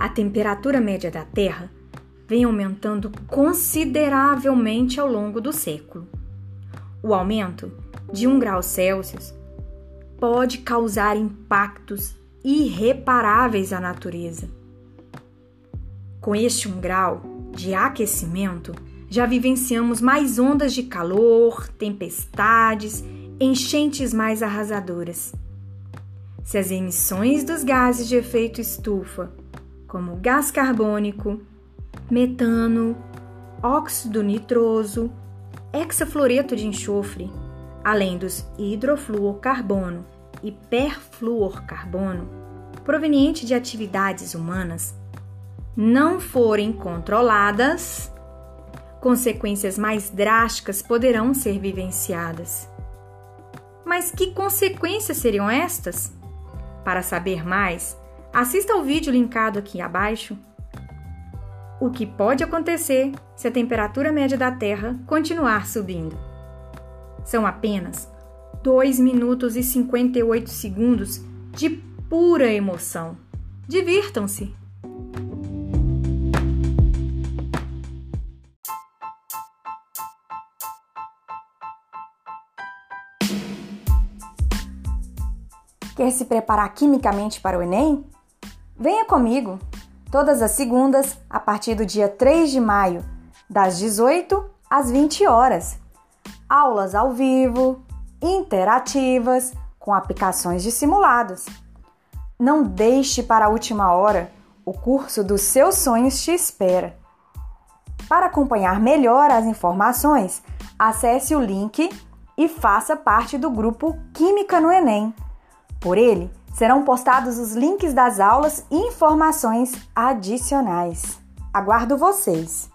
a temperatura média da Terra vem aumentando consideravelmente ao longo do século. O aumento de 1 grau Celsius pode causar impactos irreparáveis à natureza. Com este 1 grau de aquecimento, já vivenciamos mais ondas de calor, tempestades, enchentes mais arrasadoras. Se as emissões dos gases de efeito estufa, como gás carbônico, metano, óxido nitroso, hexafluoreto de enxofre, além dos hidrofluorcarbono e perfluorcarbono, proveniente de atividades humanas, não forem controladas, consequências mais drásticas poderão ser vivenciadas. Mas que consequências seriam estas? Para saber mais, assista ao vídeo linkado aqui abaixo. O que pode acontecer se a temperatura média da Terra continuar subindo? São apenas 2 minutos e 58 segundos de pura emoção. Divirtam-se! Quer se preparar quimicamente para o Enem? Venha comigo! Todas as segundas, a partir do dia 3 de maio, das 18 às 20 horas. Aulas ao vivo, interativas, com aplicações de simulados. Não deixe para a última hora, o curso dos seus sonhos te espera. Para acompanhar melhor as informações, acesse o link e faça parte do grupo Química no Enem. Por ele, serão postados os links das aulas e informações adicionais. Aguardo vocês!